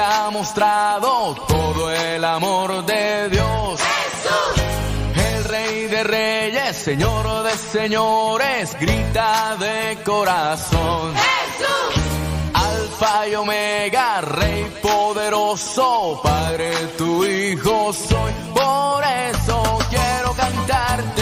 ha mostrado todo el amor de Dios. El rey de reyes, señor de señores, grita de corazón. Alfa y Omega, Rey poderoso, Padre tu Hijo soy. Por eso quiero cantarte.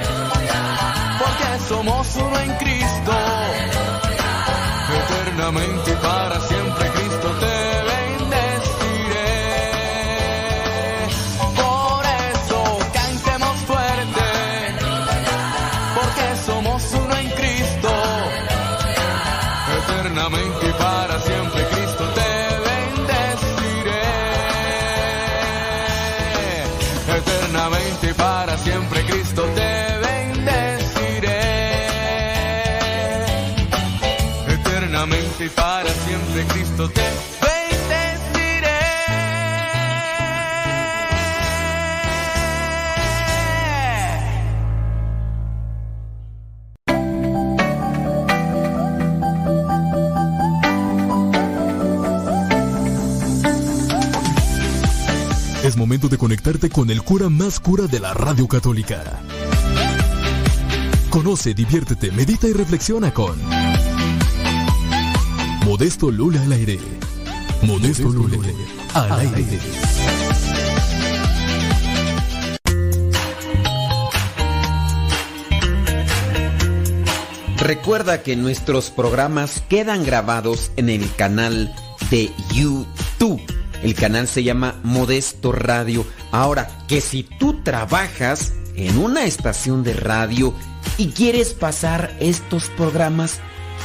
Somos uno en Cristo. Eternamente y para siempre Cristo te bendeciré. Por eso cantemos fuerte. Porque somos uno en Cristo. Eternamente y para siempre Cristo te. Es momento de conectarte con el cura más cura de la radio católica. Conoce, diviértete, medita y reflexiona con Modesto Lula al aire. Modesto Lula al aire. Recuerda que nuestros programas quedan grabados en el canal de YouTube. El canal se llama Modesto Radio. Ahora, que si tú trabajas en una estación de radio y quieres pasar estos programas,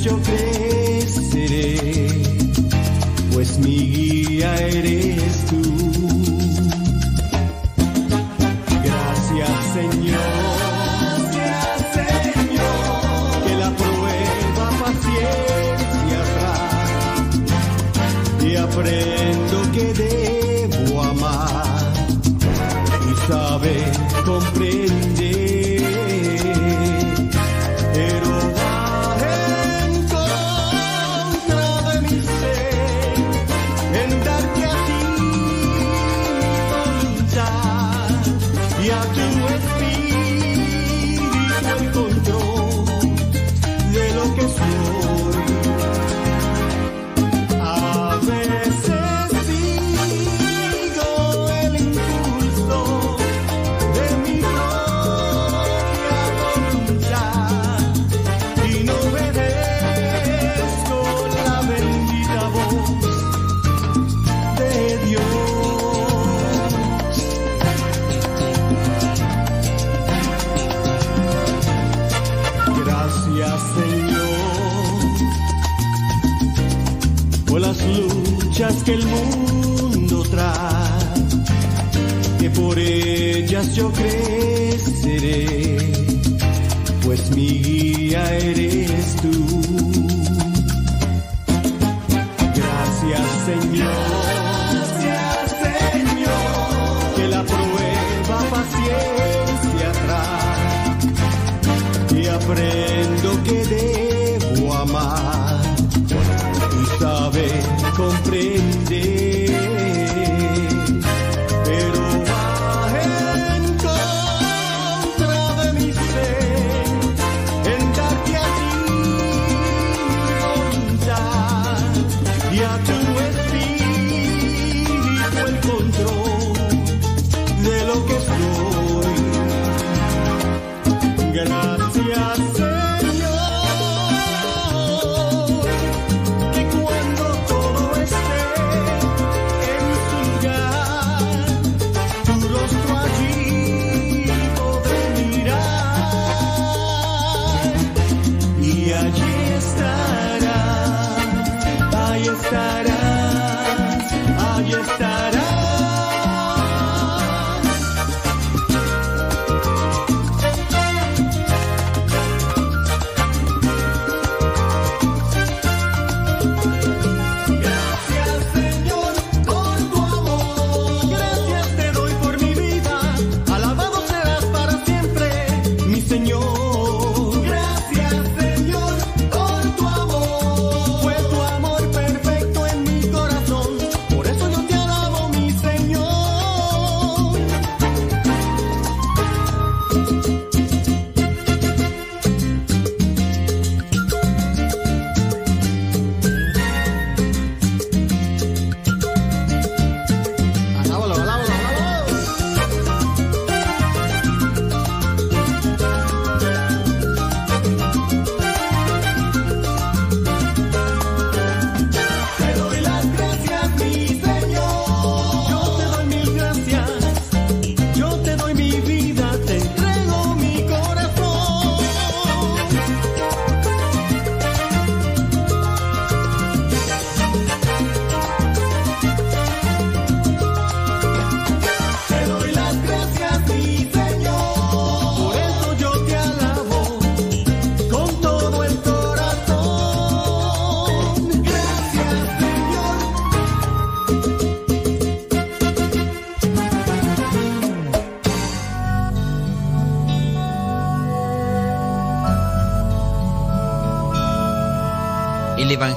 Yo creceré, pues mi guía eres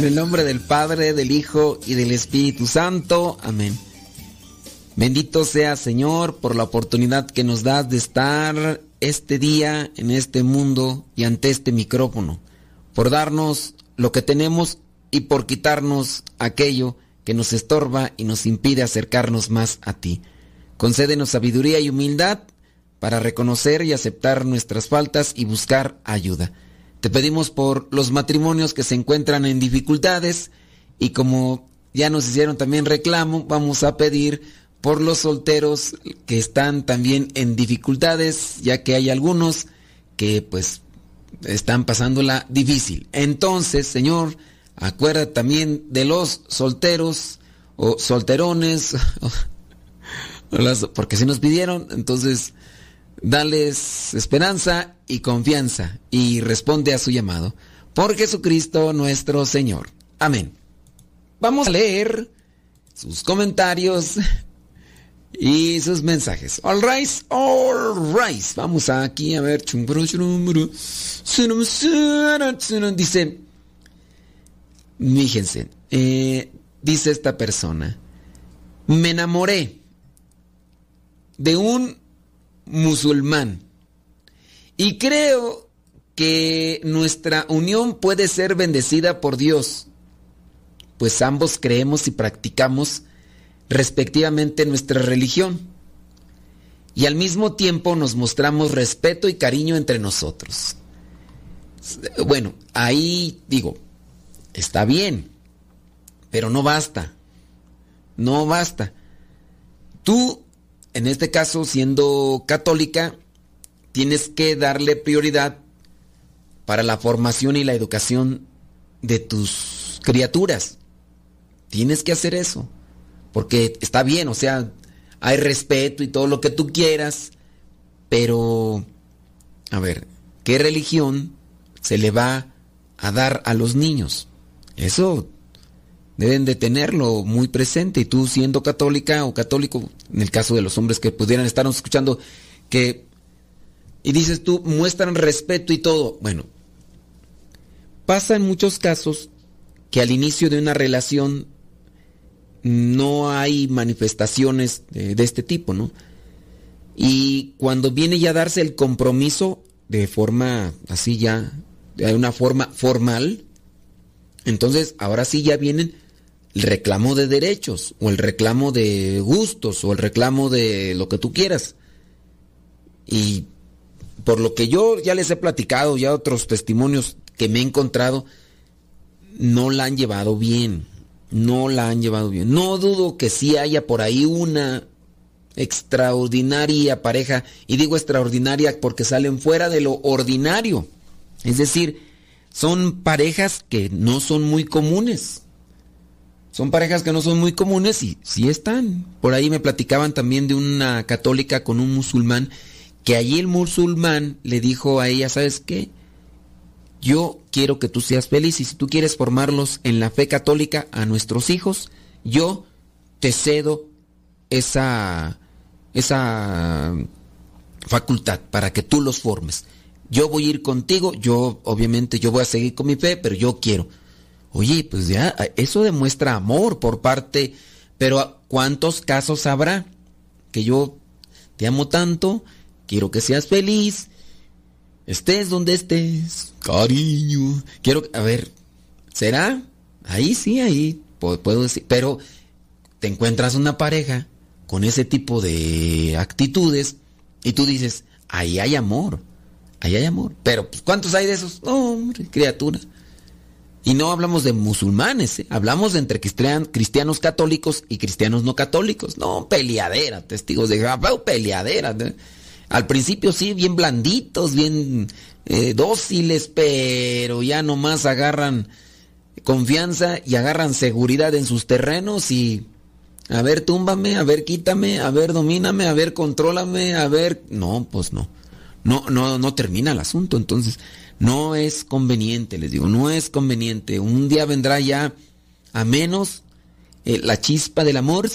En el nombre del Padre, del Hijo y del Espíritu Santo. Amén. Bendito sea Señor por la oportunidad que nos das de estar este día en este mundo y ante este micrófono, por darnos lo que tenemos y por quitarnos aquello que nos estorba y nos impide acercarnos más a ti. Concédenos sabiduría y humildad para reconocer y aceptar nuestras faltas y buscar ayuda. Te pedimos por los matrimonios que se encuentran en dificultades y como ya nos hicieron también reclamo, vamos a pedir por los solteros que están también en dificultades, ya que hay algunos que pues están pasándola difícil. Entonces, Señor, acuérdate también de los solteros o solterones, porque si nos pidieron, entonces dales esperanza y confianza y responde a su llamado. Por Jesucristo nuestro Señor. Amén. Vamos a leer sus comentarios y sus mensajes. All right, all right. Vamos aquí a ver. Dice, fíjense, eh, dice esta persona, me enamoré de un musulmán y creo que nuestra unión puede ser bendecida por Dios, pues ambos creemos y practicamos respectivamente nuestra religión. Y al mismo tiempo nos mostramos respeto y cariño entre nosotros. Bueno, ahí digo, está bien, pero no basta. No basta. Tú, en este caso, siendo católica, tienes que darle prioridad para la formación y la educación de tus criaturas. Tienes que hacer eso. Porque está bien, o sea, hay respeto y todo lo que tú quieras, pero, a ver, ¿qué religión se le va a dar a los niños? Eso deben de tenerlo muy presente y tú siendo católica o católico, en el caso de los hombres que pudieran estar escuchando, que, y dices tú, muestran respeto y todo, bueno, pasa en muchos casos que al inicio de una relación no hay manifestaciones de, este tipo, ¿no? Y cuando viene ya a darse el compromiso de forma así ya, de una forma formal, entonces ahora sí ya vienen el reclamo de derechos, o el reclamo de gustos, o el reclamo de lo que tú quieras. Y por lo que yo ya les he platicado, ya otros testimonios que me he encontrado, no la han llevado bien no la han llevado bien. No dudo que sí haya por ahí una extraordinaria pareja, y digo extraordinaria porque salen fuera de lo ordinario. Es decir, son parejas que no son muy comunes. Son parejas que no son muy comunes y sí están. Por ahí me platicaban también de una católica con un musulmán, que allí el musulmán le dijo a ella, ¿sabes qué? yo quiero que tú seas feliz y si tú quieres formarlos en la fe católica a nuestros hijos, yo te cedo esa, esa facultad para que tú los formes. Yo voy a ir contigo, yo obviamente yo voy a seguir con mi fe, pero yo quiero. Oye, pues ya, eso demuestra amor por parte, pero ¿cuántos casos habrá? Que yo te amo tanto, quiero que seas feliz, Estés donde estés, cariño. Quiero, a ver, ¿será? Ahí sí, ahí puedo decir. Pero te encuentras una pareja con ese tipo de actitudes y tú dices, ahí hay amor, ahí hay amor. Pero pues, ¿cuántos hay de esos? hombre, criaturas. Y no hablamos de musulmanes, ¿eh? hablamos de entre cristianos católicos y cristianos no católicos. No, peleadera, testigos de Jehová, peleadera. Al principio sí, bien blanditos, bien eh, dóciles, pero ya nomás agarran confianza y agarran seguridad en sus terrenos y a ver, túmbame, a ver, quítame, a ver, domíname, a ver, contrólame, a ver, no, pues no. No no no termina el asunto, entonces no es conveniente, les digo, no es conveniente. Un día vendrá ya a menos eh, la chispa del amor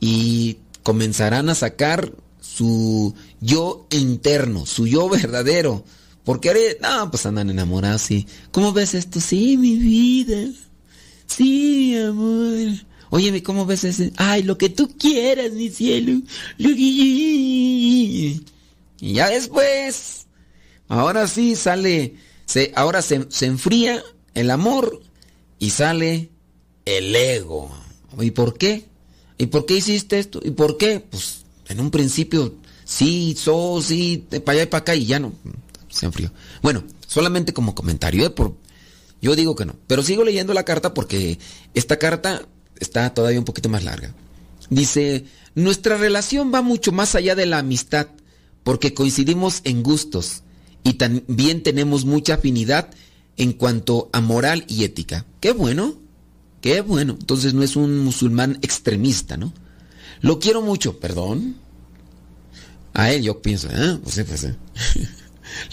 y comenzarán a sacar su yo interno, su yo verdadero. Porque no, pues andan enamorados, sí. ¿Cómo ves esto? Sí, mi vida. Sí, amor. Óyeme, ¿cómo ves ese? Ay, lo que tú quieras, mi cielo. Y ya después, ahora sí sale, se, ahora se, se enfría el amor y sale el ego. ¿Y por qué? ¿Y por qué hiciste esto? ¿Y por qué? Pues en un principio, sí, so, sí, para allá y para acá, y ya no, se enfrió. Bueno, Solamente como comentario, ¿eh? Yo digo que no. Pero sigo leyendo la carta porque esta carta está todavía un poquito más larga. Dice, nuestra relación va mucho más allá de la amistad porque coincidimos en gustos y también tenemos mucha afinidad en cuanto a moral y ética. Qué bueno, qué bueno. Entonces no es un musulmán extremista, ¿no? Lo quiero mucho, perdón. A él yo pienso, ¿eh? Pues sí, pues sí.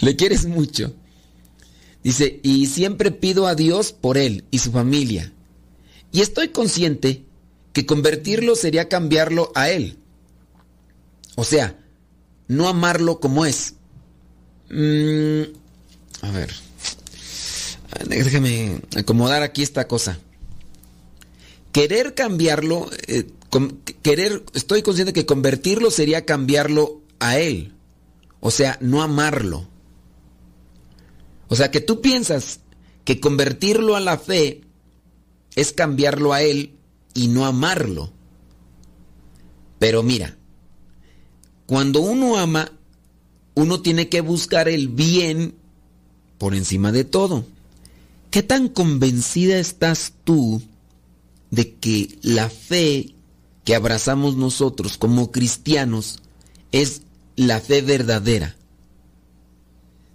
Le quieres mucho. Dice, y siempre pido a Dios por él y su familia. Y estoy consciente que convertirlo sería cambiarlo a él. O sea, no amarlo como es. Mm, a ver. Déjame acomodar aquí esta cosa. Querer cambiarlo, eh, querer, estoy consciente que convertirlo sería cambiarlo a él. O sea, no amarlo. O sea, que tú piensas que convertirlo a la fe es cambiarlo a él y no amarlo. Pero mira, cuando uno ama, uno tiene que buscar el bien por encima de todo. ¿Qué tan convencida estás tú de que la fe que abrazamos nosotros como cristianos es la fe verdadera?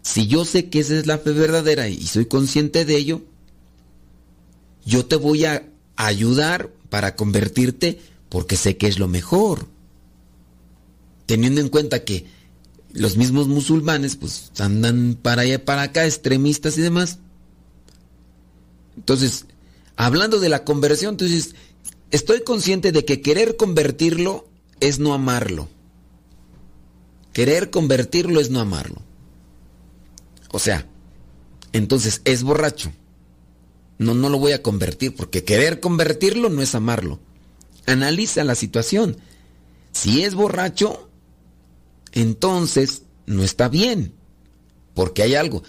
Si yo sé que esa es la fe verdadera y soy consciente de ello, yo te voy a ayudar para convertirte porque sé que es lo mejor. Teniendo en cuenta que los mismos musulmanes pues andan para allá para acá, extremistas y demás. Entonces, hablando de la conversión, entonces, estoy consciente de que querer convertirlo es no amarlo. Querer convertirlo es no amarlo. O sea, entonces es borracho. No, no lo voy a convertir porque querer convertirlo no es amarlo. Analiza la situación. Si es borracho, entonces no está bien. Porque hay algo.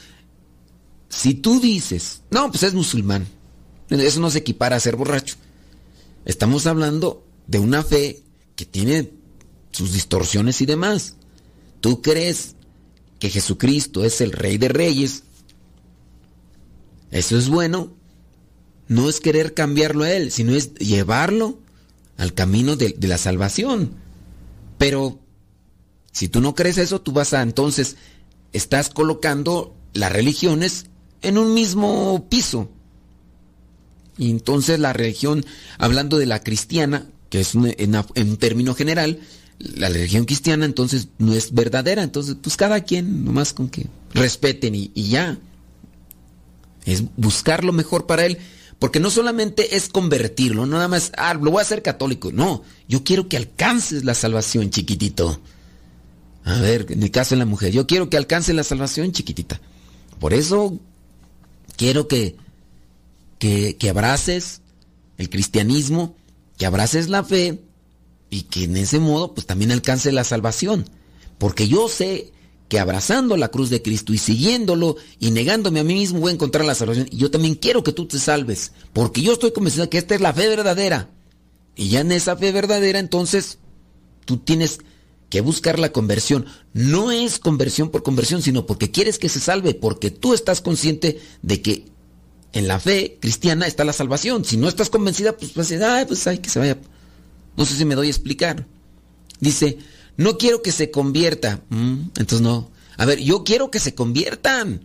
Si tú dices, no, pues es musulmán. Eso no se equipara a ser borracho. Estamos hablando de una fe que tiene sus distorsiones y demás. Tú crees que Jesucristo es el rey de reyes. Eso es bueno, no es querer cambiarlo a Él, sino es llevarlo al camino de, la salvación. Pero si tú no crees eso, tú vas a entonces, estás colocando las religiones en un mismo piso. Y entonces la religión, hablando de la cristiana, que es en, término general, la religión cristiana entonces no es verdadera. Entonces, pues cada quien, nomás con que respeten y, y ya. Es buscar lo mejor para él. Porque no solamente es convertirlo, no nada más, ah, lo voy a hacer católico. No, yo quiero que alcances la salvación, chiquitito. A ver, en el caso de la mujer, yo quiero que alcance la salvación, chiquitita. Por eso quiero que, que, que abraces el cristianismo, que abraces la fe y que en ese modo pues también alcance la salvación. Porque yo sé que abrazando la cruz de Cristo y siguiéndolo y negándome a mí mismo voy a encontrar la salvación. Y yo también quiero que tú te salves, porque yo estoy convencido de que esta es la fe verdadera. Y ya en esa fe verdadera entonces tú tienes que buscar la conversión. No es conversión por conversión, sino porque quieres que se salve, porque tú estás consciente de que en la fe cristiana está la salvación. Si no estás convencida, pues vas a decir, ay, pues hay que se vaya. No sé si me doy a explicar. Dice, no quiero que se convierta. Mm, entonces no. A ver, yo quiero que se conviertan.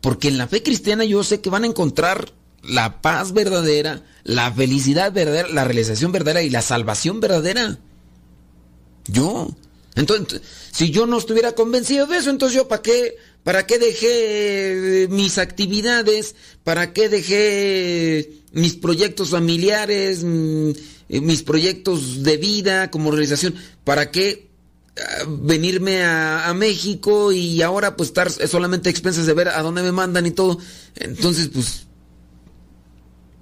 Porque en la fe cristiana yo sé que van a encontrar la paz verdadera, la felicidad verdadera, la realización verdadera y la salvación verdadera. Yo. Entonces, si yo no estuviera convencido de eso, entonces yo para qué, para qué dejé mis actividades, para qué dejé mis proyectos familiares, mm, mis proyectos de vida como realización, para qué venirme a, México y ahora pues estar solamente a expensas de ver a dónde me mandan y todo. Entonces pues...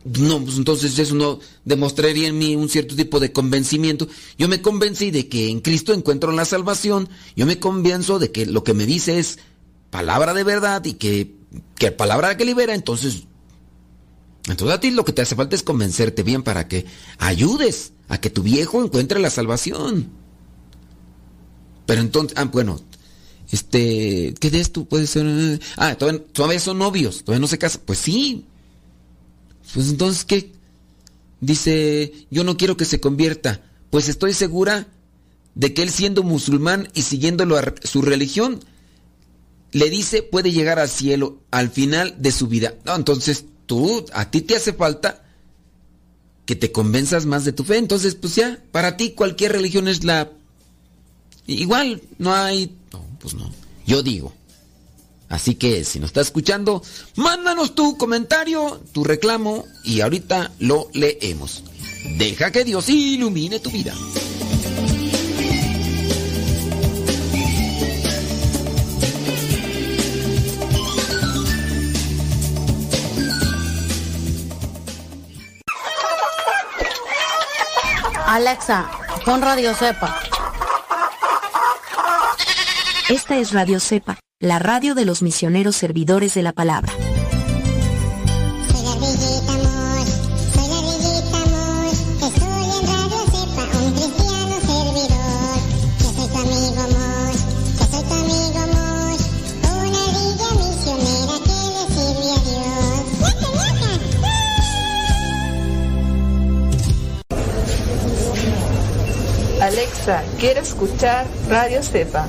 No, pues entonces eso no demostraría en mí un cierto tipo de convencimiento. Yo me convencí de que en Cristo encuentro la salvación. Yo me convenzo de que lo que me dice es palabra de verdad y que, que palabra que libera. Entonces, entonces a ti lo que te hace falta es convencerte bien para que ayudes a que tu viejo encuentre la salvación. Pero entonces, ah, bueno, Este, ¿qué de esto puede ser? Ah, todavía, todavía son novios, todavía no se casan. Pues sí. Pues entonces, ¿qué? Dice, yo no quiero que se convierta. Pues estoy segura de que él siendo musulmán y siguiéndolo a su religión, le dice puede llegar al cielo al final de su vida. No, entonces tú, a ti te hace falta que te convenzas más de tu fe. Entonces, pues ya, para ti cualquier religión es la... Igual, no hay... No, pues no. Yo digo. Así que si nos estás escuchando, mándanos tu comentario, tu reclamo y ahorita lo leemos. Deja que Dios ilumine tu vida. Alexa, pon Radio Cepa. Esta es Radio Cepa, la radio de los misioneros servidores de la palabra. Soy la Rillita Mosh, soy la Rillita Mosh, estoy en Radio Cepa, un cristiano servidor. Yo soy tu amigo Mosh, yo soy tu amigo Mosh, una ardilla misionera que le sirve a Dios. ¡Yaca, yaca! Alexa, quiero escuchar Radio Cepa.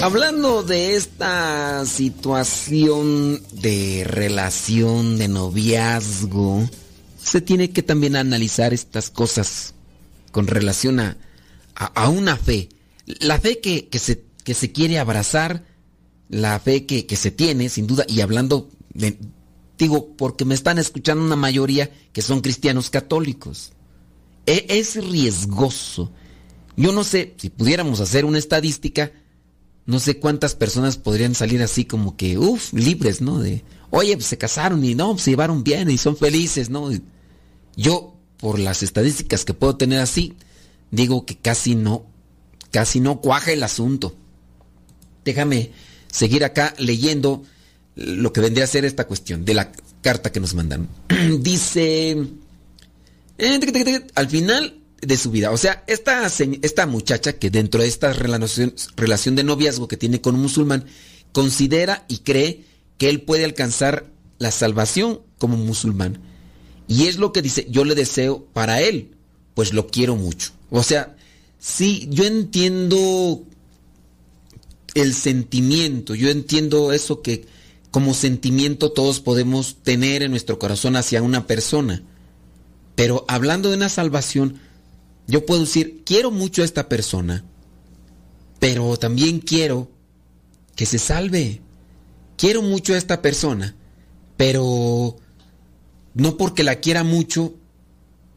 Hablando de esta situación de relación, de noviazgo, se tiene que también analizar estas cosas con relación a, a- una fe. La fe que, que se, que se quiere abrazar, la fe que, que se tiene, sin duda, y hablando digo, porque me están escuchando una mayoría que son cristianos católicos. E- es riesgoso. Yo no sé, si pudiéramos hacer una estadística, no sé cuántas personas podrían salir así como que, uff, libres, ¿no? De, oye, pues se casaron y no, pues, se llevaron bien y son felices, ¿no? Yo, por las estadísticas que puedo tener así, digo que casi no, casi no cuaja el asunto. Déjame seguir acá leyendo lo que vendría a ser esta cuestión de la carta que nos mandan. Dice, eh, al final de su vida, o sea, esta, esta muchacha que dentro de esta relación, relación de noviazgo que tiene con un musulmán, considera y cree que él puede alcanzar la salvación como musulmán. Y es lo que dice, yo le deseo para él, pues lo quiero mucho. O sea, sí, yo entiendo el sentimiento, yo entiendo eso que como sentimiento todos podemos tener en nuestro corazón hacia una persona. Pero hablando de una salvación, yo puedo decir, quiero mucho a esta persona, pero también quiero que se salve. Quiero mucho a esta persona, pero no porque la quiera mucho,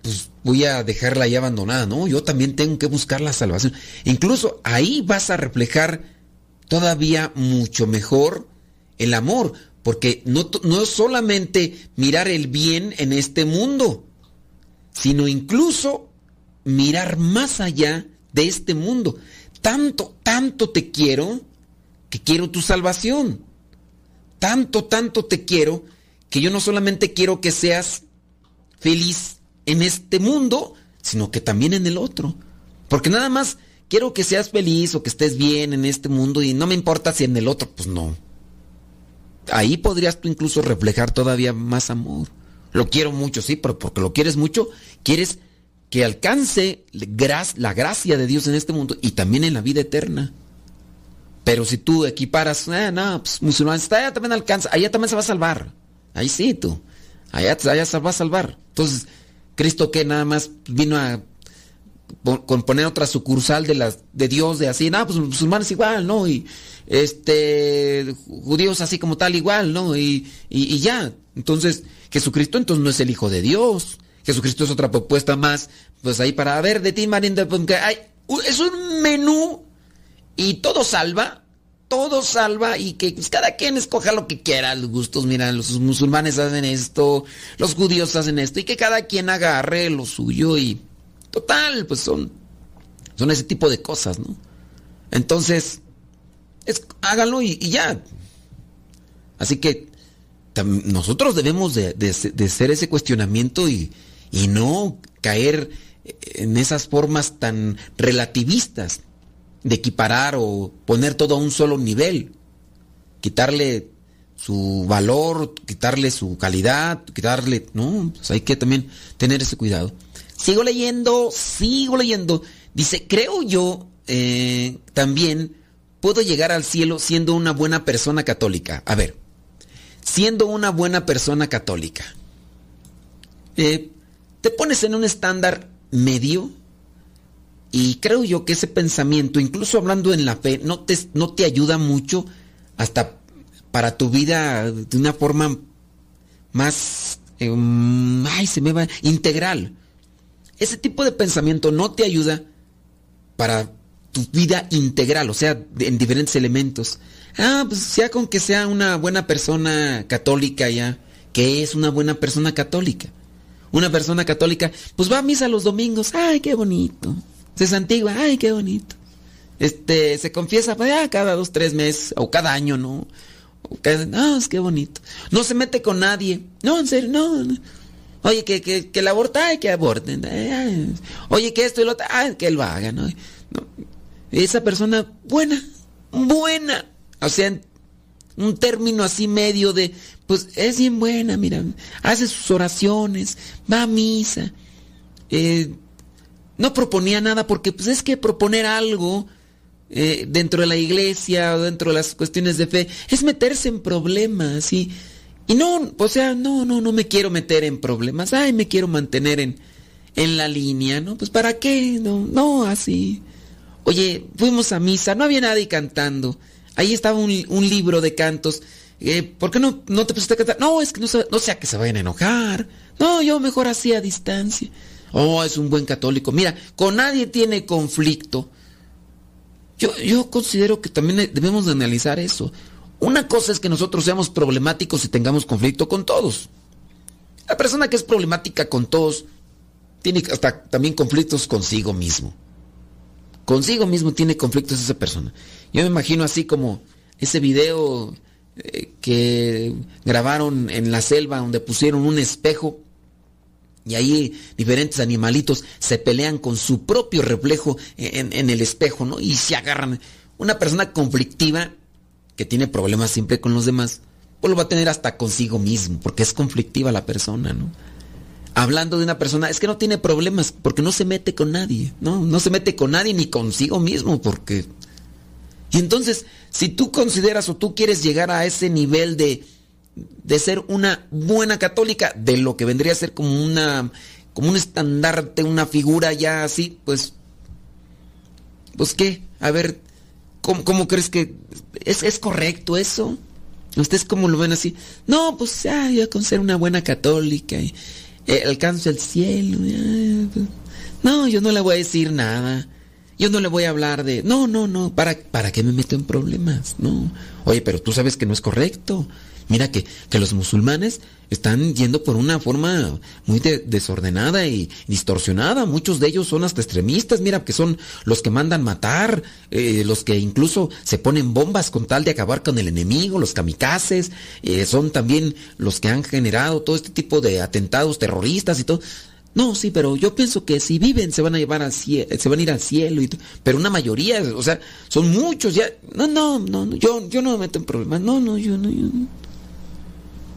pues voy a dejarla ahí abandonada, ¿no? Yo también tengo que buscar la salvación. Incluso ahí vas a reflejar todavía mucho mejor el amor, porque no, no solamente mirar el bien en este mundo, sino incluso mirar más allá de este mundo. Tanto, tanto te quiero que quiero tu salvación. Tanto, tanto te quiero que yo no solamente quiero que seas feliz en este mundo, sino que también en el otro. Porque nada más quiero que seas feliz o que estés bien en este mundo y no me importa si en el otro, pues no. ahí podrías tú incluso reflejar todavía más amor. Lo quiero mucho, sí, pero porque lo quieres mucho, quieres que alcance la gracia de Dios en este mundo y también en la vida eterna. Pero si tú equiparas, eh, no, pues musulmanes, allá también alcanza, allá también se va a salvar. Ahí sí, tú. Allá, allá se va a salvar. Entonces, Cristo que nada más vino a po- con poner otra sucursal de las de Dios de así, no, pues musulmanes igual, ¿no? Y este judíos así como tal igual, ¿no? Y, y, y ya. Entonces, Jesucristo entonces no es el hijo de Dios. Jesucristo es otra propuesta más, pues ahí para ver de ti, Marinda, pues, hay- es un menú y todo salva, todo salva y que pues, cada quien escoja lo que quiera, los gustos, mira, los musulmanes hacen esto, los judíos hacen esto y que cada quien agarre lo suyo y total, pues son, son ese tipo de cosas, ¿no? Entonces, es, háganlo y, y ya. Así que nosotros debemos de, de de hacer ese cuestionamiento y, y no caer en esas formas tan relativistas de equiparar o poner todo a un solo nivel, quitarle su valor, quitarle su calidad, quitarle, no, pues hay que también tener ese cuidado. Sigo leyendo, sigo leyendo. Dice, creo yo eh, también puedo llegar al cielo siendo una buena persona católica. A ver, siendo una buena persona católica, eh, te pones en un estándar medio y creo yo que ese pensamiento, incluso hablando en la fe, no te, no te ayuda mucho hasta para tu vida de una forma más, eh, mm, ay, se me va, integral. Ese tipo de pensamiento no te ayuda para tu vida integral, o sea, en diferentes elementos. Ah, pues ya con que sea una buena persona católica ya, que es una buena persona católica. Una persona católica, pues va a misa los domingos, ay, qué bonito. Se santigua, ay, qué bonito. Este, se confiesa, pues ya cada dos, tres meses, o cada año, ¿no? O que bonito. No se mete con nadie. No, en serio, no. Oye, que, que, que el aborta, ay, que aborten. Oye, que esto y lo otro, ay, que lo haga, ¿no? Esa persona, buena, buena. O sea, un término así medio de, pues es bien buena, mira, hace sus oraciones, va a misa. Eh, no proponía nada porque pues es que proponer algo eh, dentro de la iglesia o dentro de las cuestiones de fe es meterse en problemas y, y no, o sea, no, no, no me quiero meter en problemas, ay, me quiero mantener en, en la línea, ¿no? Pues para qué, no, no, así. Oye, fuimos a misa, no había nadie cantando. Ahí estaba un, un libro de cantos. Eh, ¿Por qué no, no te pusiste a cantar? No, es que no, se- no sea que se vayan a enojar. No, yo mejor así a distancia. Oh, es un buen católico. Mira, con nadie tiene conflicto. Yo, yo considero que también debemos de analizar eso. Una cosa es que nosotros seamos problemáticos y tengamos conflicto con todos. La persona que es problemática con todos tiene hasta también conflictos consigo mismo. Consigo mismo tiene conflictos esa persona. Yo me imagino así como ese video eh, que grabaron en la selva donde pusieron un espejo y ahí diferentes animalitos se pelean con su propio reflejo en, el espejo, ¿no? Y se agarran. Una persona conflictiva que tiene problemas siempre con los demás, pues lo va a tener hasta consigo mismo, porque es conflictiva la persona, ¿no? Hablando de una persona, es que no tiene problemas porque no se mete con nadie, ¿no? No se mete con nadie ni consigo mismo, porque... Y entonces, si tú consideras o tú quieres llegar a ese nivel de, de ser una buena católica, de lo que vendría a ser como una como un estandarte, una figura ya así, pues pues qué, a ver, ¿cómo, cómo crees que es, es correcto eso? ¿Ustedes cómo lo ven así? No, pues ya, ya con ser una buena católica eh, alcanzo el cielo. pues, no, yo no le voy a decir nada. Yo no le voy a hablar de, no, no, no, ¿para, para qué me meto en problemas? No. Oye, pero tú sabes que no es correcto. Mira que, que los musulmanes están yendo por una forma muy de- desordenada y distorsionada. Muchos de ellos son hasta extremistas. Mira que son los que mandan matar, eh, los que incluso se ponen bombas con tal de acabar con el enemigo, los kamikazes. eh, son también los que han generado todo este tipo de atentados terroristas y todo. No, sí, pero yo pienso que si viven se van a llevar al cielo, se van a ir al cielo y pero una mayoría, o sea, son muchos ya. No, no, no, no, yo yo no me meto en problemas. No, no, yo no, yo no.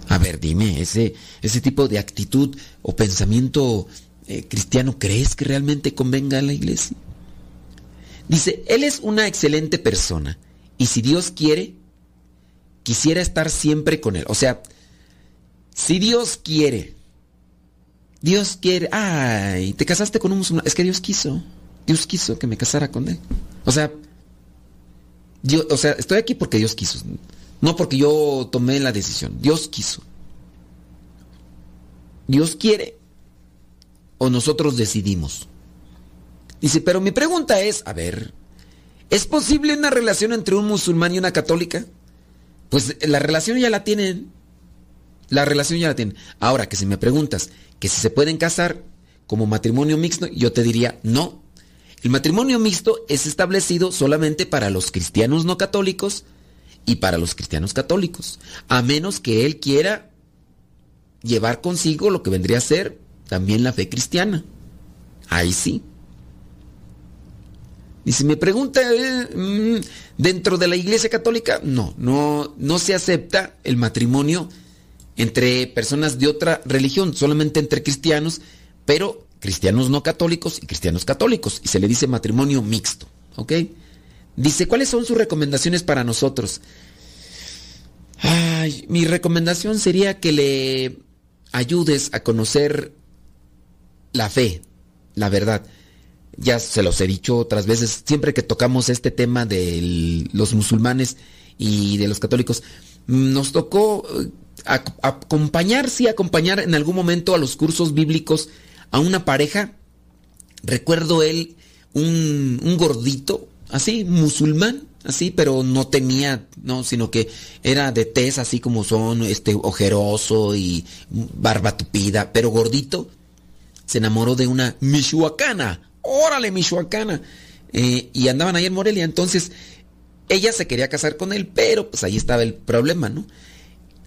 A ver, dime, ese, ese tipo de actitud o pensamiento eh, cristiano, ¿crees que realmente convenga a la iglesia? Dice, Él es una excelente persona y si Dios quiere, quisiera estar siempre con Él. O sea, si Dios quiere, Dios quiere, ay, te casaste con un musulmán, es que Dios quiso, Dios quiso que me casara con Él. O sea, Dios, o sea, estoy aquí porque Dios quiso, no porque yo tomé la decisión, Dios quiso. Dios quiere o nosotros decidimos. Dice, pero mi pregunta es, a ver, ¿es posible una relación entre un musulmán y una católica? Pues la relación ya la tienen. La relación ya la tienen. Ahora que si me preguntas que si se pueden casar como matrimonio mixto, yo te diría no. El matrimonio mixto es establecido solamente para los cristianos no católicos y para los cristianos católicos, a menos que él quiera llevar consigo lo que vendría a ser también la fe cristiana. Ahí sí. Y si me pregunta, mm, dentro de la iglesia católica, no, no, no se acepta el matrimonio entre personas de otra religión, solamente entre cristianos, pero cristianos no católicos y cristianos católicos, y se le dice matrimonio mixto, ¿ok? Dice, ¿cuáles son sus recomendaciones para nosotros? Ay, mi recomendación sería que le ayudes a conocer la fe, la verdad. Ya se los he dicho otras veces, siempre que tocamos este tema de los musulmanes y de los católicos, nos tocó acompañar, sí, acompañar en algún momento a los cursos bíblicos a una pareja. Recuerdo él, un, un gordito, así, musulmán, así, pero no tenía, no, sino que era de tez así como son, este, ojeroso y barba tupida, pero gordito. Se enamoró de una michoacana, órale, michoacana. Eh, y andaban ahí en Morelia, entonces ella se quería casar con él, pero pues ahí estaba el problema, ¿no?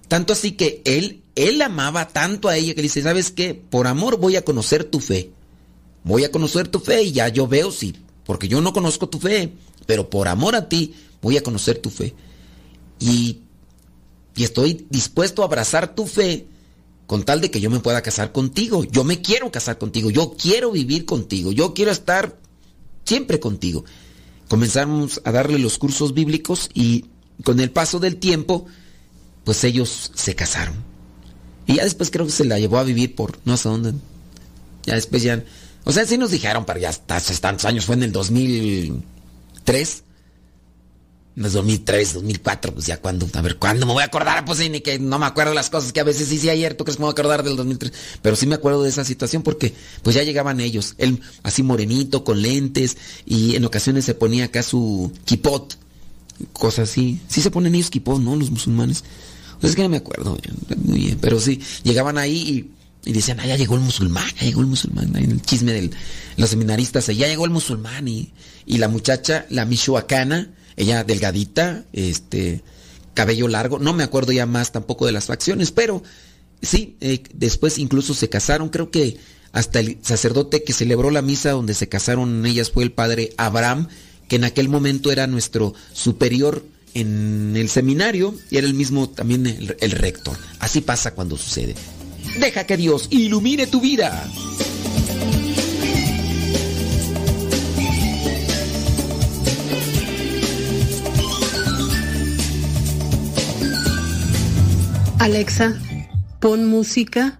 Tanto así que él, él amaba tanto a ella que le dice, ¿sabes qué? Por amor voy a conocer tu fe. Voy a conocer tu fe y ya yo veo si, porque yo no conozco tu fe, pero por amor a ti voy a conocer tu fe. Y, y estoy dispuesto a abrazar tu fe con tal de que yo me pueda casar contigo. Yo me quiero casar contigo, yo quiero vivir contigo, yo quiero estar siempre contigo. Comenzamos a darle los cursos bíblicos y con el paso del tiempo, pues ellos se casaron. Y ya después creo que se la llevó a vivir por no sé dónde. Ya después ya... O sea, sí nos dijeron, pero ya hasta hace tantos años, fue en el 2003. En el 2003, 2004, pues ya cuando, a ver, ¿cuándo me voy a acordar? Pues sí, ni que no me acuerdo de las cosas que a veces hice ayer, ¿tú crees que me voy a acordar del 2003? Pero sí me acuerdo de esa situación porque pues ya llegaban ellos, él así morenito, con lentes, y en ocasiones se ponía acá su kipot, cosas así. Sí se ponen ellos kipot, ¿no? Los musulmanes. Pues es que no me acuerdo muy bien, pero sí, llegaban ahí y, y decían, ah, ya llegó el musulmán, ya llegó el musulmán, ahí en el chisme de los seminaristas, ya llegó el musulmán y, y la muchacha, la michoacana, ella delgadita, este, cabello largo, no me acuerdo ya más tampoco de las facciones, pero sí, eh, después incluso se casaron, creo que hasta el sacerdote que celebró la misa donde se casaron ellas fue el padre Abraham, que en aquel momento era nuestro superior en el seminario y era el mismo también el, el rector. Así pasa cuando sucede. Deja que Dios ilumine tu vida. Alexa, pon música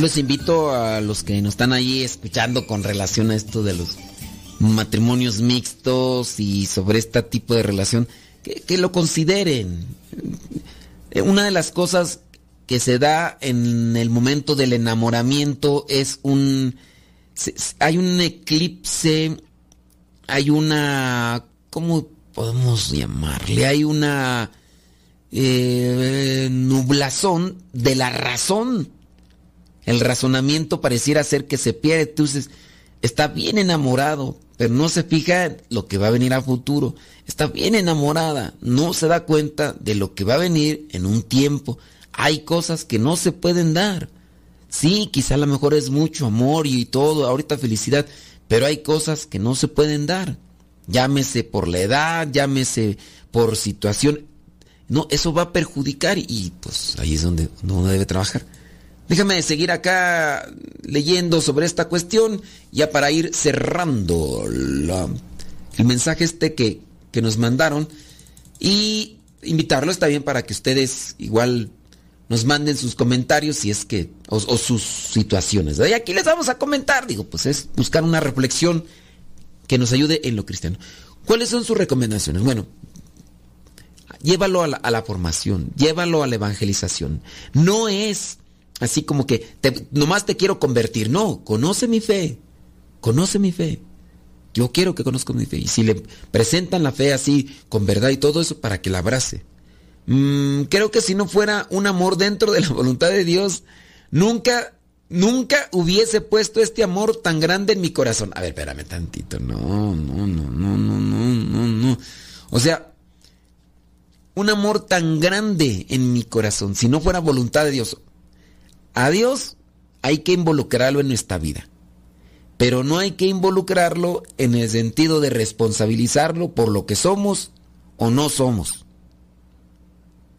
Yo los invito a los que nos están ahí escuchando con relación a esto de los matrimonios mixtos y sobre este tipo de relación, que, lo consideren. Eh, Una de las cosas que se da en el momento del enamoramiento es un... Hay un eclipse, hay una... ¿Cómo podemos llamarle? Hay una... eh, nublazón de la razón. El razonamiento pareciera ser que se pierde. Entonces, está bien enamorado, pero no se fija en lo que va a venir a futuro. Está bien enamorada, no se da cuenta de lo que va a venir en un tiempo. Hay cosas que no se pueden dar. Sí, quizá a lo mejor es mucho amor y todo, ahorita felicidad, pero hay cosas que no se pueden dar. Llámese por la edad, llámese por situación. No, eso va a perjudicar y pues ahí es donde uno debe trabajar. Déjame seguir acá leyendo sobre esta cuestión, ya para ir cerrando la- el mensaje este que, que nos mandaron y invitarlos también para que ustedes igual nos manden sus comentarios si es que, o, sus situaciones. Y aquí les vamos a comentar, digo, pues es buscar una reflexión que nos ayude en lo cristiano. ¿Cuáles son sus recomendaciones? Bueno, llévalo a la formación, llévalo a la evangelización. No es así como que nomás te quiero convertir, no, conoce mi fe, conoce mi fe. Yo quiero que conozca mi fe. Y si le presentan la fe así, con verdad y todo eso, para que la abrace. Mm, creo que si no fuera un amor dentro de la voluntad de Dios, nunca, nunca hubiese puesto este amor tan grande en mi corazón. A ver, espérame tantito. No, no, no, no, no, no, no, no. O sea, un amor tan grande en mi corazón, si no fuera voluntad de Dios. A Dios hay que involucrarlo en nuestra vida. Pero no hay que involucrarlo en el sentido de responsabilizarlo por lo que somos o no somos.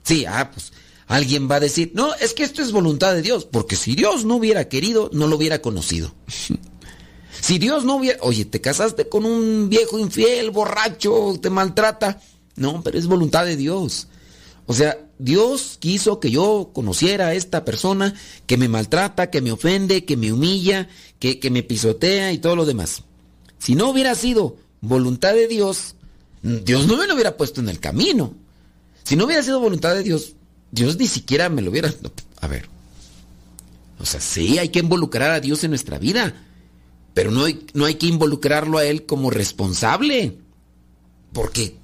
Sí, ah, pues alguien va a decir, no, es que esto es voluntad de Dios, porque si Dios no hubiera querido, no lo hubiera conocido. si Dios no hubiera, oye, te casaste con un viejo infiel, borracho, te maltrata, no, pero es voluntad de Dios. O sea, Dios quiso que yo conociera a esta persona que me maltrata, que me ofende, que me humilla, que, que me pisotea y todo lo demás. Si no hubiera sido voluntad de Dios, Dios no me lo hubiera puesto en el camino. Si no hubiera sido voluntad de Dios, Dios ni siquiera me lo hubiera... a ver. O sea, sí, hay que involucrar a Dios en nuestra vida, pero no hay, no hay que involucrarlo a Él como responsable. Porque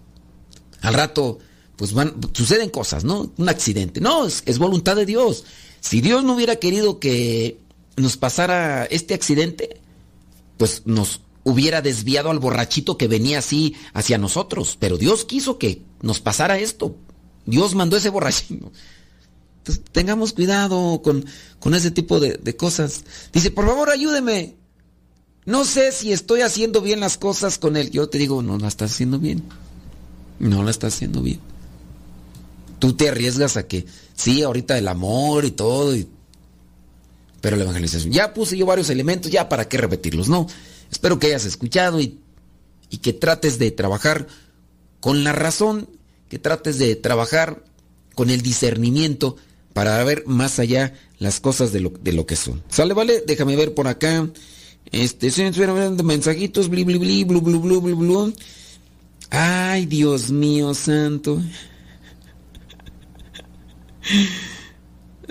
al rato, pues van, suceden cosas, ¿no? Un accidente. No, es, voluntad de Dios. Si Dios no hubiera querido que nos pasara este accidente, pues nos hubiera desviado al borrachito que venía así hacia nosotros. Pero Dios quiso que nos pasara esto. Dios mandó ese borrachito. Entonces, tengamos cuidado con, con ese tipo de, de cosas. Dice, por favor, ayúdeme. No sé si estoy haciendo bien las cosas con él. Yo te digo, no la estás haciendo bien. No la estás haciendo bien. Tú te arriesgas a que, sí, ahorita el amor y todo, y- pero la evangelización. Ya puse yo varios elementos, ya para qué repetirlos, no. Espero que hayas escuchado y, y que trates de trabajar con la razón, que trates de trabajar con el discernimiento para ver más allá las cosas de lo, de lo que son. ¿Sale, vale? Déjame ver por acá. Este, mensajitos, bli, bli, bli, blu, blu, blu, blu. Ay, Dios mío santo.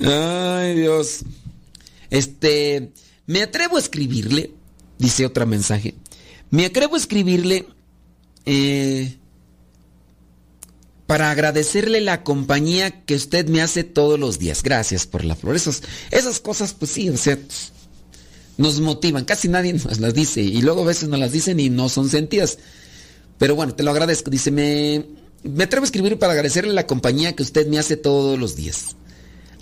Ay, Dios. Este, me atrevo a escribirle, dice otro mensaje. Me atrevo a escribirle eh, para agradecerle la compañía que usted me hace todos los días. Gracias por la flor. Esas, cosas, pues sí, o sea, nos motivan. Casi nadie nos las dice y luego a veces nos las dicen y no son sentidas. Pero bueno, te lo agradezco. Dice, me, me atrevo a escribir para agradecerle la compañía que usted me hace todos los días.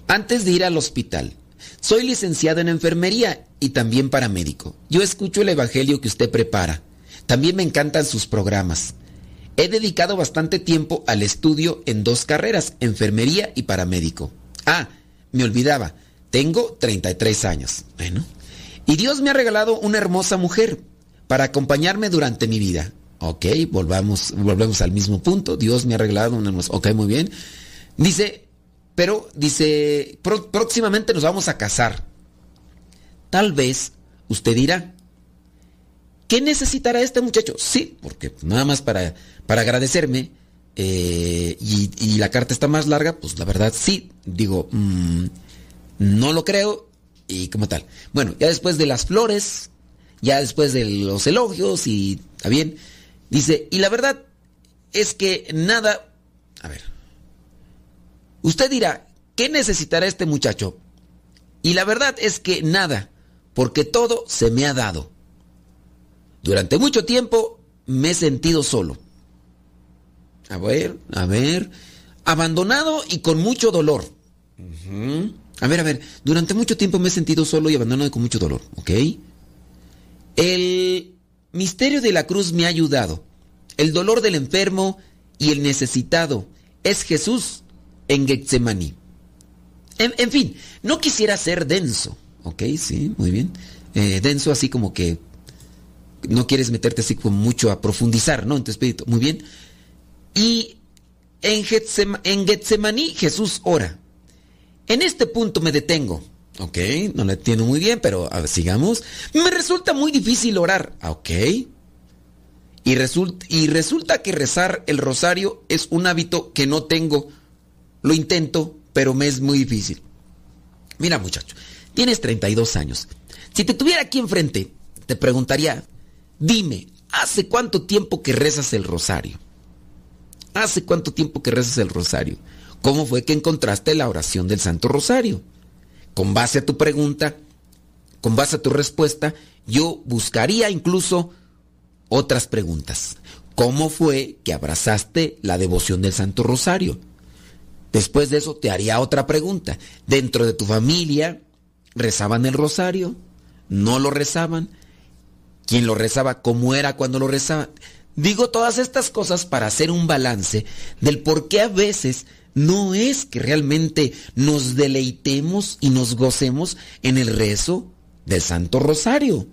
Antes de ir al hospital, soy licenciado en enfermería y también paramédico. Yo escucho el evangelio que usted prepara. También me encantan sus programas. He dedicado bastante tiempo al estudio en dos carreras, enfermería y paramédico. Ah, me olvidaba, tengo 33 años. Bueno. Y Dios me ha regalado una hermosa mujer para acompañarme durante mi vida. Ok, volvamos, volvemos al mismo punto. Dios me ha hermosa... Ok, muy bien. Dice, pero dice, próximamente nos vamos a casar. Tal vez usted dirá, ¿qué necesitará este muchacho? Sí, porque nada más para para agradecerme eh, y, la carta está más larga, pues la verdad sí, digo, mm, no lo creo y como tal. Bueno, ya después de las flores, ya después de los elogios y está bien, dice, y la verdad es que nada, a ver, usted dirá, ¿qué necesitará este muchacho? Y la verdad es que nada, porque todo se me ha dado. Durante mucho tiempo me he sentido solo. A ver, a ver. Abandonado y con mucho dolor. A ver, a ver. Durante mucho tiempo me he sentido solo y abandonado y con mucho dolor. ¿Ok? El misterio de la cruz me ha ayudado. El dolor del enfermo y el necesitado es Jesús en Getsemaní. En, fin, no quisiera ser denso. ¿Ok? Sí, muy bien. Eh, denso así como que no quieres meterte así como mucho a profundizar, ¿no? En tu espíritu. Muy bien. Y en, Getsemaní Jesús ora. En este punto me detengo. Ok, no lo entiendo muy bien, pero a ver, sigamos. Me resulta muy difícil orar. Ah, ok. Y, resulta, y resulta que rezar el rosario es un hábito que no tengo. Lo intento, pero me es muy difícil. Mira muchacho, tienes 32 años. Si te tuviera aquí enfrente, te preguntaría, dime, ¿hace cuánto tiempo que rezas el rosario? ¿Hace cuánto tiempo que rezas el rosario? ¿Cómo fue que encontraste la oración del Santo Rosario? Con base a tu pregunta, con base a tu respuesta, yo buscaría incluso otras preguntas. ¿Cómo fue que abrazaste la devoción del Santo Rosario? Después de eso te haría otra pregunta. ¿Dentro de tu familia rezaban el rosario? ¿No lo rezaban? ¿Quién lo rezaba? ¿Cómo era cuando lo rezaban? Digo todas estas cosas para hacer un balance del por qué a veces no es que realmente nos deleitemos y nos gocemos en el rezo del Santo Rosario.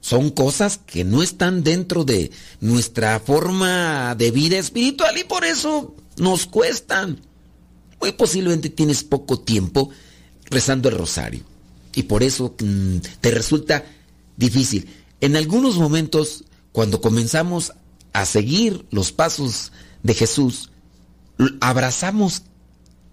Son cosas que no están dentro de nuestra forma de vida espiritual y por eso nos cuestan. Muy posiblemente tienes poco tiempo rezando el rosario y por eso mm, te resulta difícil. En algunos momentos, cuando comenzamos a seguir los pasos de Jesús, abrazamos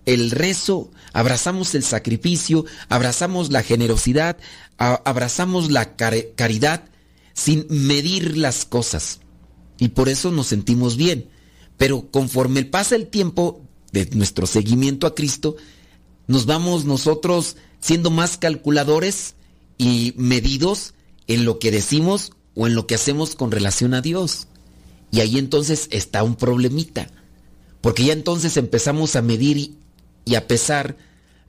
el rezo, abrazamos el sacrificio, abrazamos la generosidad, abrazamos la caridad sin medir las cosas. Y por eso nos sentimos bien. Pero conforme pasa el tiempo de nuestro seguimiento a Cristo, nos vamos nosotros siendo más calculadores y medidos en lo que decimos o en lo que hacemos con relación a Dios. Y ahí entonces está un problemita. Porque ya entonces empezamos a medir y, a pesar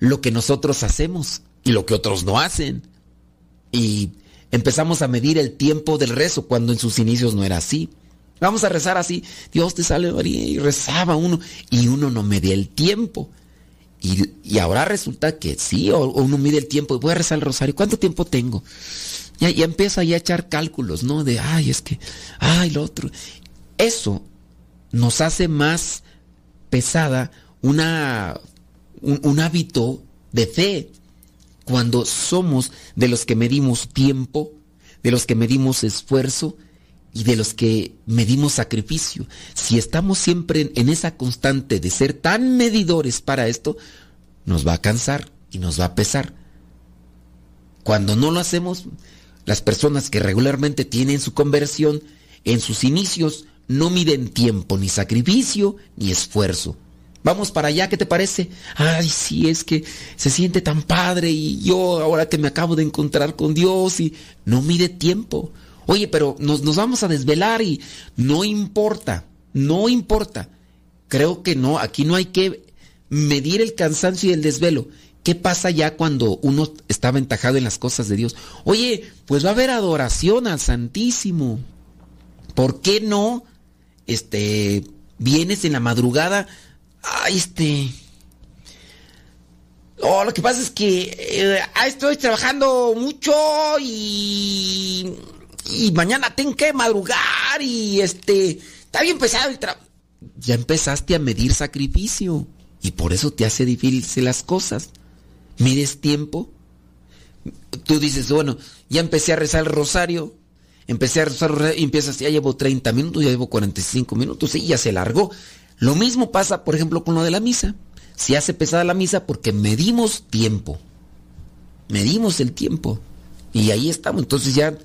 lo que nosotros hacemos y lo que otros no hacen. Y empezamos a medir el tiempo del rezo cuando en sus inicios no era así. Vamos a rezar así, Dios te salve María, y rezaba uno, y uno no medía el tiempo. Y, ahora resulta que sí, o, uno mide el tiempo, voy a rezar el rosario, ¿cuánto tiempo tengo? Ya, ya empieza ya a echar cálculos, ¿no? De, ay, es que, ay, lo otro. Eso nos hace más pesada una, un, hábito de fe cuando somos de los que medimos tiempo, de los que medimos esfuerzo y de los que medimos sacrificio. Si estamos siempre en esa constante de ser tan medidores para esto, nos va a cansar y nos va a pesar. Cuando no lo hacemos, las personas que regularmente tienen su conversión en sus inicios no miden tiempo, ni sacrificio, ni esfuerzo. Vamos para allá, ¿qué te parece? Ay, sí, es que se siente tan padre y yo ahora que me acabo de encontrar con Dios y no mide tiempo. Oye, pero nos, nos vamos a desvelar y no importa, no importa. Creo que no, aquí no hay que medir el cansancio y el desvelo. ¿Qué pasa ya cuando uno está aventajado en las cosas de Dios? Oye, pues va a haber adoración al Santísimo. ¿Por qué no? Este, vienes en la madrugada, ay, este... Oh, lo que pasa es que eh, estoy trabajando mucho y... Y mañana tengo que madrugar y este... Está bien pesado el trabajo. Ya empezaste a medir sacrificio y por eso te hace difícil las cosas. ¿Mides tiempo? Tú dices, bueno, ya empecé a rezar el rosario, empecé a rezar empiezas, ya llevo 30 minutos, ya llevo 45 minutos y ya se largó. Lo mismo pasa, por ejemplo, con lo de la misa. Se hace pesada la misa porque medimos tiempo. Medimos el tiempo. Y ahí estamos. Entonces ya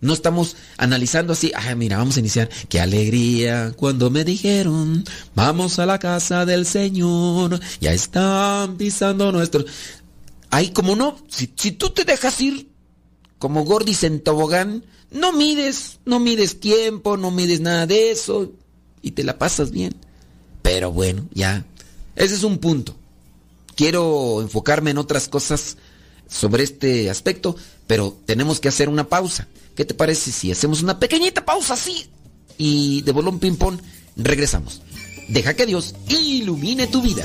no estamos analizando así, ah, mira, vamos a iniciar. Qué alegría cuando me dijeron, vamos a la casa del Señor, ya están pisando nuestro. Ahí como no, si tú te dejas ir como gordis en tobogán, no mides, no mides tiempo, no mides nada de eso y te la pasas bien. Pero bueno, ya, ese es un punto. Quiero enfocarme en otras cosas sobre este aspecto, pero tenemos que hacer una pausa. ¿Qué te parece si hacemos una pequeñita pausa así? Y de bolón ping pong regresamos. Deja que Dios ilumine tu vida.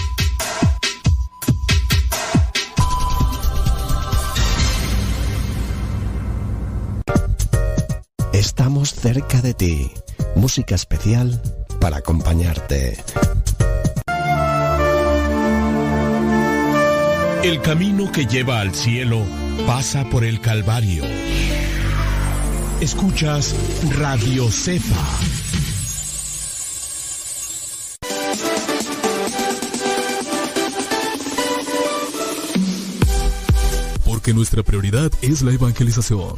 Estamos cerca de ti. Música especial para acompañarte. El camino que lleva al cielo pasa por el Calvario. Escuchas Radio Cefa. Porque nuestra prioridad es la evangelización.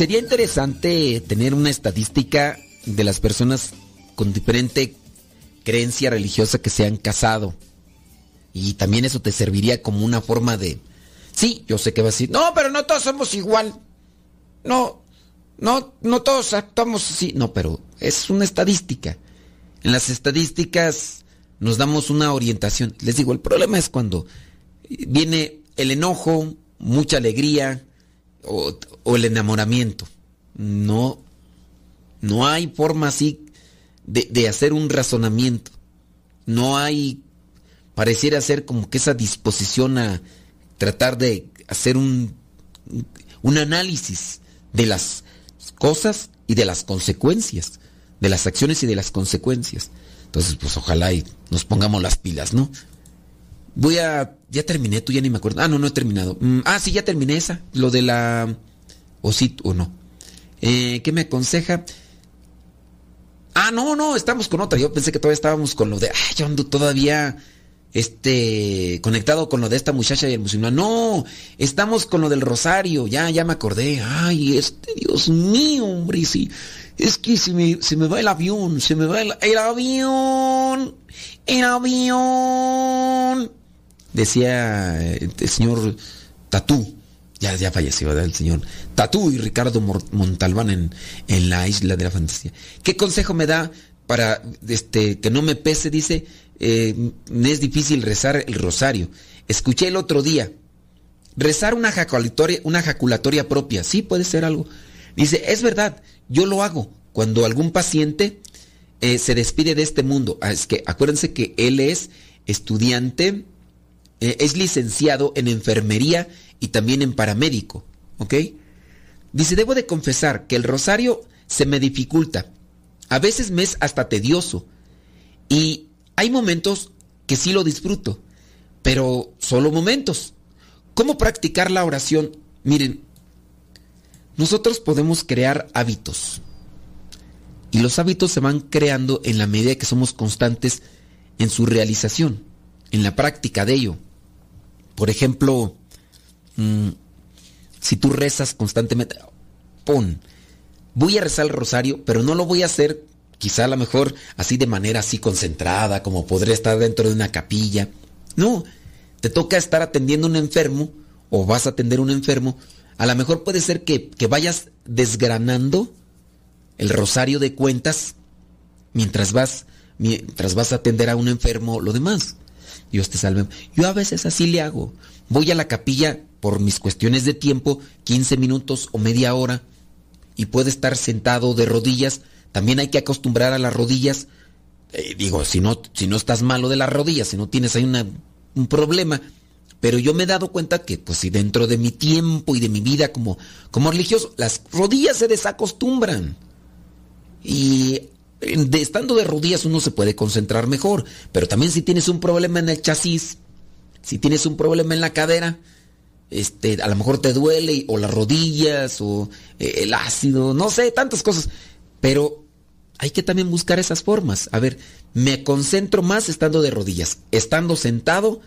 Sería interesante tener una estadística de las personas con diferente creencia religiosa que se han casado. Y también eso te serviría como una forma de... Sí, yo sé que vas a decir, no, pero no todos somos igual. No, no, no todos actuamos así. No, pero es una estadística. En las estadísticas nos damos una orientación. Les digo, el problema es cuando viene el enojo, mucha alegría o, o el enamoramiento. No, no hay forma así de, de, hacer un razonamiento. No hay, pareciera ser como que esa disposición a tratar de hacer un, un análisis de las cosas y de las consecuencias, de las acciones y de las consecuencias. Entonces, pues ojalá y nos pongamos las pilas, ¿no? Voy a... Ya terminé, tú ya ni me acuerdo. Ah, no, no he terminado. Mm, ah, sí, ya terminé esa. Lo de la... O sí o no. Eh, ¿Qué me aconseja? Ah, no, no, estamos con otra. Yo pensé que todavía estábamos con lo de... Ay, yo ando todavía este conectado con lo de esta muchacha y el musulmán. No, estamos con lo del rosario. Ya, ya me acordé. Ay, este, Dios mío, hombre, sí. Es que se me, me va el avión, se me va el, el avión, el avión. Decía eh, el señor Tatú, ya, ya falleció, ¿verdad? El señor Tatú y Ricardo Montalbán en, en la isla de la fantasía. ¿Qué consejo me da para este, que no me pese? Dice, eh, es difícil rezar el rosario. Escuché el otro día, rezar una jaculatoria, una jaculatoria propia, sí puede ser algo. Dice, es verdad, yo lo hago cuando algún paciente eh, se despide de este mundo. Ah, es que acuérdense que él es estudiante, eh, es licenciado en enfermería y también en paramédico, ¿ok? Dice, debo de confesar que el rosario se me dificulta. A veces me es hasta tedioso. Y hay momentos que sí lo disfruto, pero solo momentos. ¿Cómo practicar la oración? Miren, nosotros podemos crear hábitos. Y los hábitos se van creando en la medida que somos constantes en su realización, en la práctica de ello. Por ejemplo, mm, si tú rezas constantemente, pon, voy a rezar el rosario, pero no lo voy a hacer quizá a lo mejor así de manera así concentrada, como podría estar dentro de una capilla. No, te toca estar atendiendo a un enfermo o vas a atender a un enfermo. A lo mejor puede ser que, que vayas desgranando el rosario de cuentas mientras vas, mientras vas a atender a un enfermo, lo demás. Dios te salve. Yo a veces así le hago. Voy a la capilla por mis cuestiones de tiempo, 15 minutos o media hora, y puedo estar sentado de rodillas. También hay que acostumbrar a las rodillas. Eh, digo, si no, si no estás malo de las rodillas, si no tienes ahí un problema. Pero yo me he dado cuenta que, pues, si dentro de mi tiempo y de mi vida como, como religioso, las rodillas se desacostumbran. Y de, estando de rodillas uno se puede concentrar mejor. Pero también si tienes un problema en el chasis, si tienes un problema en la cadera, este, a lo mejor te duele, o las rodillas, o eh, el ácido, no sé, tantas cosas. Pero hay que también buscar esas formas. A ver, me concentro más estando de rodillas. Estando sentado,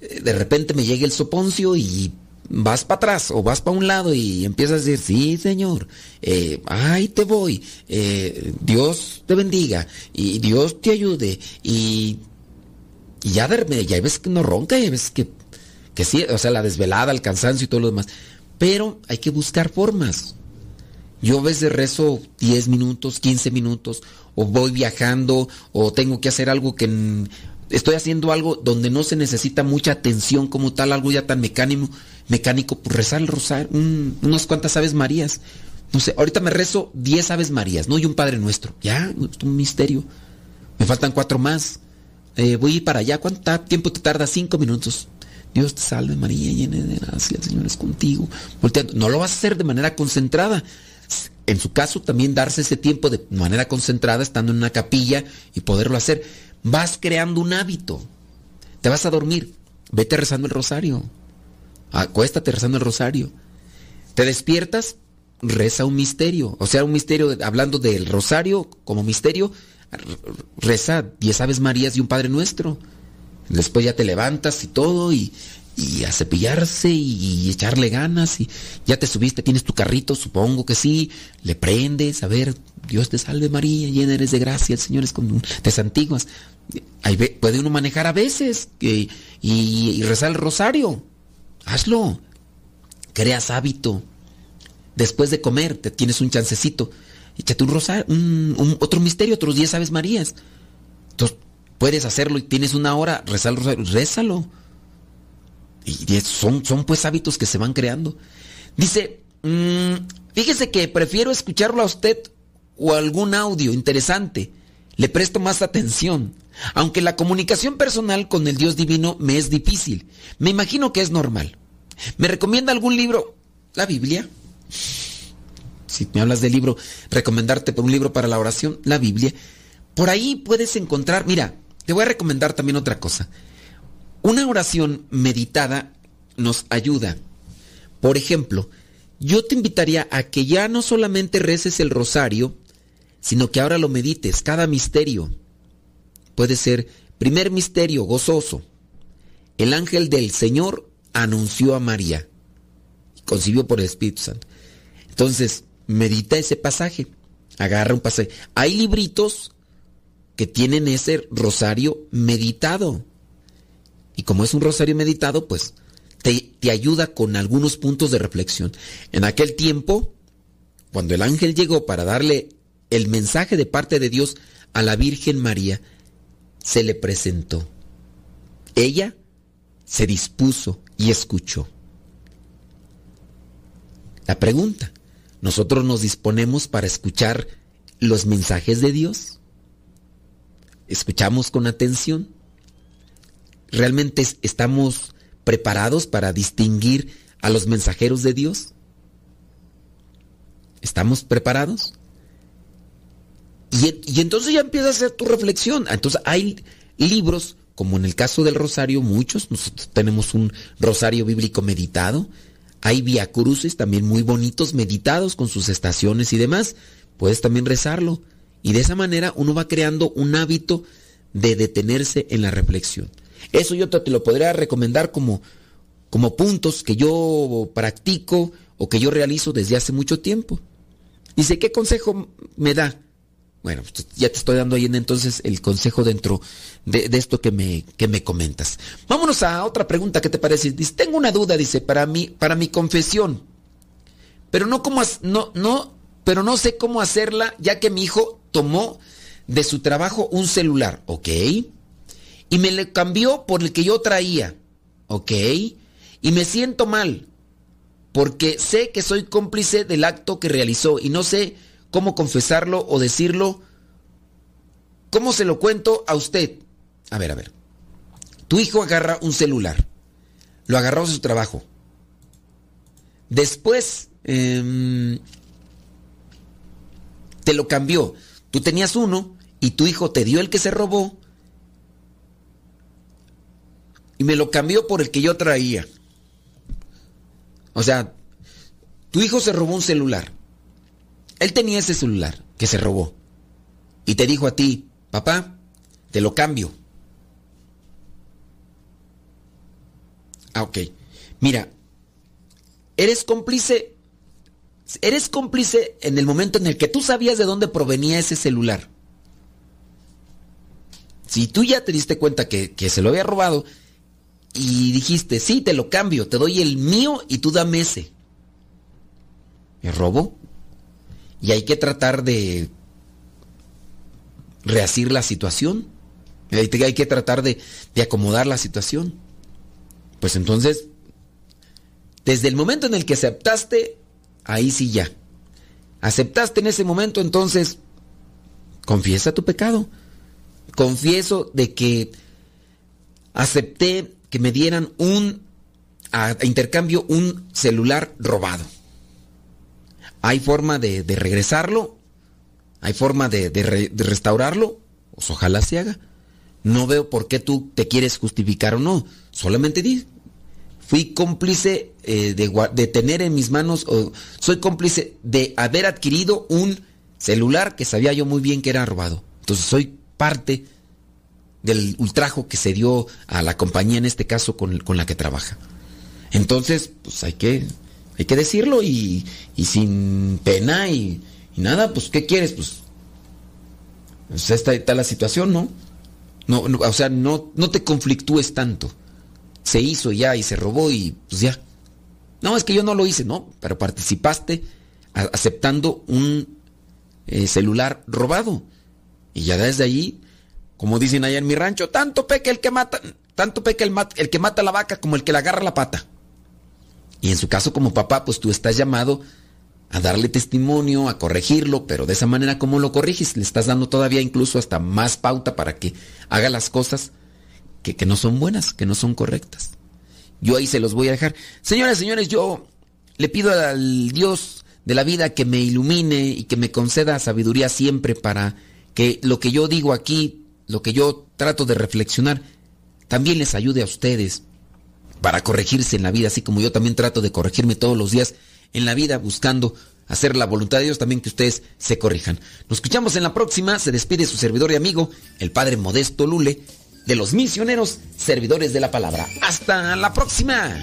eh, de repente me llega el soponcio y vas para atrás o vas para un lado y empiezas a decir, sí, Señor, eh, ahí te voy, eh, Dios te bendiga y Dios te ayude y, ya, de, ya ves que no ronca, ya ves que, que sí, o sea, la desvelada, el cansancio y todo lo demás. Pero hay que buscar formas. Yo a veces rezo 10 minutos, 15 minutos, o voy viajando, o tengo que hacer algo que estoy haciendo algo donde no se necesita mucha atención como tal, algo ya tan mecánico, mecánico, pues rezar el rosario, un- unas cuantas aves marías. No sé, ahorita me rezo 10 aves marías, ¿no? Y un Padre Nuestro. Ya, es un misterio. Me faltan cuatro más. Eh, voy para allá. ¿Cuánto tiempo te tarda? Cinco minutos. Dios te salve María, llena de gracia, el Señor es contigo. Volteando. No lo vas a hacer de manera concentrada. En su caso, también darse ese tiempo de manera concentrada, estando en una capilla y poderlo hacer. Vas creando un hábito. Te vas a dormir. Vete rezando el rosario. Acuéstate rezando el rosario. Te despiertas, reza un misterio. O sea, un misterio, hablando del rosario como misterio, reza diez aves marías y un Padre Nuestro. Después ya te levantas y todo y, y a cepillarse y, echarle ganas y ya te subiste, tienes tu carrito, supongo que sí, le prendes, a ver, Dios te salve María, llena eres de gracia, el Señor es con te santiguas. Ahí puede uno manejar a veces que- y, y rezar el rosario. Hazlo. Creas hábito. Después de comer, te tienes un chancecito. Échate un rosario, un, un- otro misterio, otros 10 aves marías. Entonces, puedes hacerlo y tienes una hora, rezar el rézalo. Y son, son pues hábitos que se van creando. Dice, mm, fíjese que prefiero escucharlo a usted o algún audio interesante. Le presto más atención. Aunque la comunicación personal con el Dios divino me es difícil. Me imagino que es normal. ¿Me recomienda algún libro? La Biblia. Si me hablas de libro, recomendarte por un libro para la oración, la Biblia. Por ahí puedes encontrar, mira, te voy a recomendar también otra cosa. Una oración meditada nos ayuda. Por ejemplo, yo te invitaría a que ya no solamente reces el rosario, sino que ahora lo medites, cada misterio. Puede ser primer misterio gozoso, el ángel del Señor anunció a María. Concibió por el Espíritu Santo. Entonces, medita ese pasaje. Agarra un pasaje. Hay libritos que tienen ese rosario meditado. Y como es un rosario meditado, pues te, te ayuda con algunos puntos de reflexión. En aquel tiempo, cuando el ángel llegó para darle el mensaje de parte de Dios a la Virgen María, se le presentó. Ella se dispuso y escuchó. La pregunta, ¿nosotros nos disponemos para escuchar los mensajes de Dios? ¿Escuchamos con atención? ¿Realmente es- estamos preparados para distinguir a los mensajeros de Dios? ¿Estamos preparados? Y, entonces ya empieza a hacer tu reflexión. Entonces hay libros, como en el caso del rosario, muchos. Nosotros tenemos un rosario bíblico meditado. Hay via cruces también muy bonitos, meditados con sus estaciones y demás. Puedes también rezarlo. Y de esa manera uno va creando un hábito de detenerse en la reflexión. Eso yo te, te lo podría recomendar como, como puntos que yo practico o que yo realizo desde hace mucho tiempo. Dice, ¿qué consejo me da? Bueno, pues, ya te estoy dando ahí en entonces el consejo dentro de, esto que me, que me comentas. Vámonos a otra pregunta, ¿qué te parece? Dice, tengo una duda, dice, para mí, para mi confesión. Pero no has- no, no, pero no sé cómo hacerla, ya que mi hijo tomó de su trabajo un celular, ¿ok? Y me le cambió por el que yo traía, ¿ok? Y me siento mal, porque sé que soy cómplice del acto que realizó y no sé cómo confesarlo o decirlo. ¿Cómo se lo cuento a usted? A ver, a ver. Tu hijo agarra un celular. Lo agarró de su trabajo. Después em, te lo cambió. Tú tenías uno y tu hijo te dio el que se robó y me lo cambió por el que yo traía. O sea, tu hijo se robó un celular. Él tenía ese celular que se robó. Y te dijo a ti, papá, te lo cambio. Ah, ok. Mira, eres cómplice. Eres cómplice en el momento en el que tú sabías de dónde provenía ese celular. Si tú ya te diste cuenta que, que se lo había robado y dijiste, sí, te lo cambio, te doy el mío y tú dame ese. ¿Es robo? Y hay que tratar de reasir la situación. Hay que- tratar de, de acomodar la situación. Pues entonces, desde el momento en el que aceptaste, ahí sí ya. Aceptaste en ese momento, entonces, confiesa tu pecado. Confieso de que acepté que me dieran un a intercambio un celular robado. ¿Hay forma de, regresarlo? ¿Hay forma de, de re- de restaurarlo? Pues ojalá se haga. No veo por qué tú te quieres justificar o no. Solamente di. Fui cómplice eh, de tener en mis manos, o soy cómplice de haber adquirido un celular que sabía yo muy bien que era robado. Entonces soy parte del ultrajo que se dio a la compañía, en este caso con, con la que trabaja. Entonces, pues hay que, hay que decirlo y, y sin pena y, y nada, pues ¿qué quieres? Pues, pues esta está la situación, ¿no? No, o sea, no, no te conflictúes tanto. Se hizo ya y se robó y pues ya. No, es que yo no lo hice, no, pero participaste aceptando un eh, celular robado. Y ya desde allí, como dicen allá en mi rancho, tanto peca el que mata, tanto peca el, mat- el que mata la vaca como el que la agarra la pata. Y en su caso como papá, pues tú estás llamado a darle testimonio, a corregirlo, pero de esa manera como lo corriges, le estás dando todavía incluso hasta más pauta para que haga las cosas que, que no son buenas, que no son correctas. Yo ahí se los voy a dejar. Señoras, señores, yo le pido al Dios de la vida que me ilumine y que me conceda sabiduría siempre para que lo que yo digo aquí, lo que yo trato de reflexionar, también les ayude a ustedes para corregirse en la vida, así como yo también trato de corregirme todos los días en la vida buscando hacer la voluntad de Dios, también que ustedes se corrijan. Nos escuchamos en la próxima, se despide su servidor y amigo, el Padre Modesto Lule, de los misioneros servidores de la palabra. Hasta la próxima.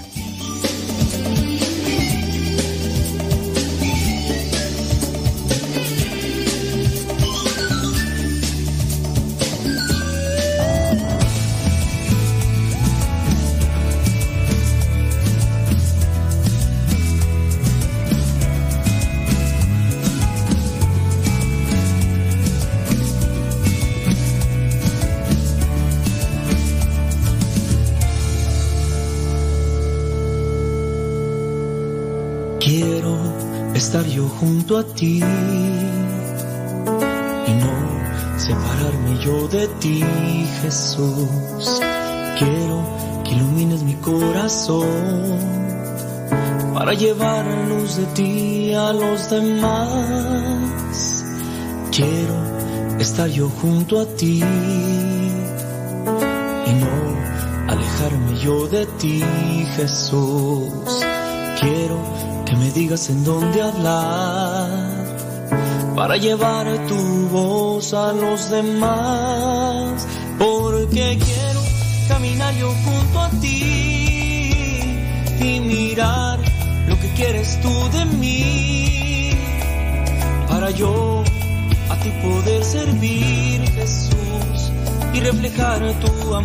Junto a ti y no separarme yo de ti, Jesús. Quiero que ilumines mi corazón para llevar la luz de ti a los demás. Quiero estar yo junto a ti y no alejarme yo de ti, Jesús. Quiero que me digas en dónde hablar para llevar tu voz a los demás, porque quiero caminar yo junto a ti y mirar lo que quieres tú de mí, para yo a ti poder servir, Jesús, y reflejar tu amor.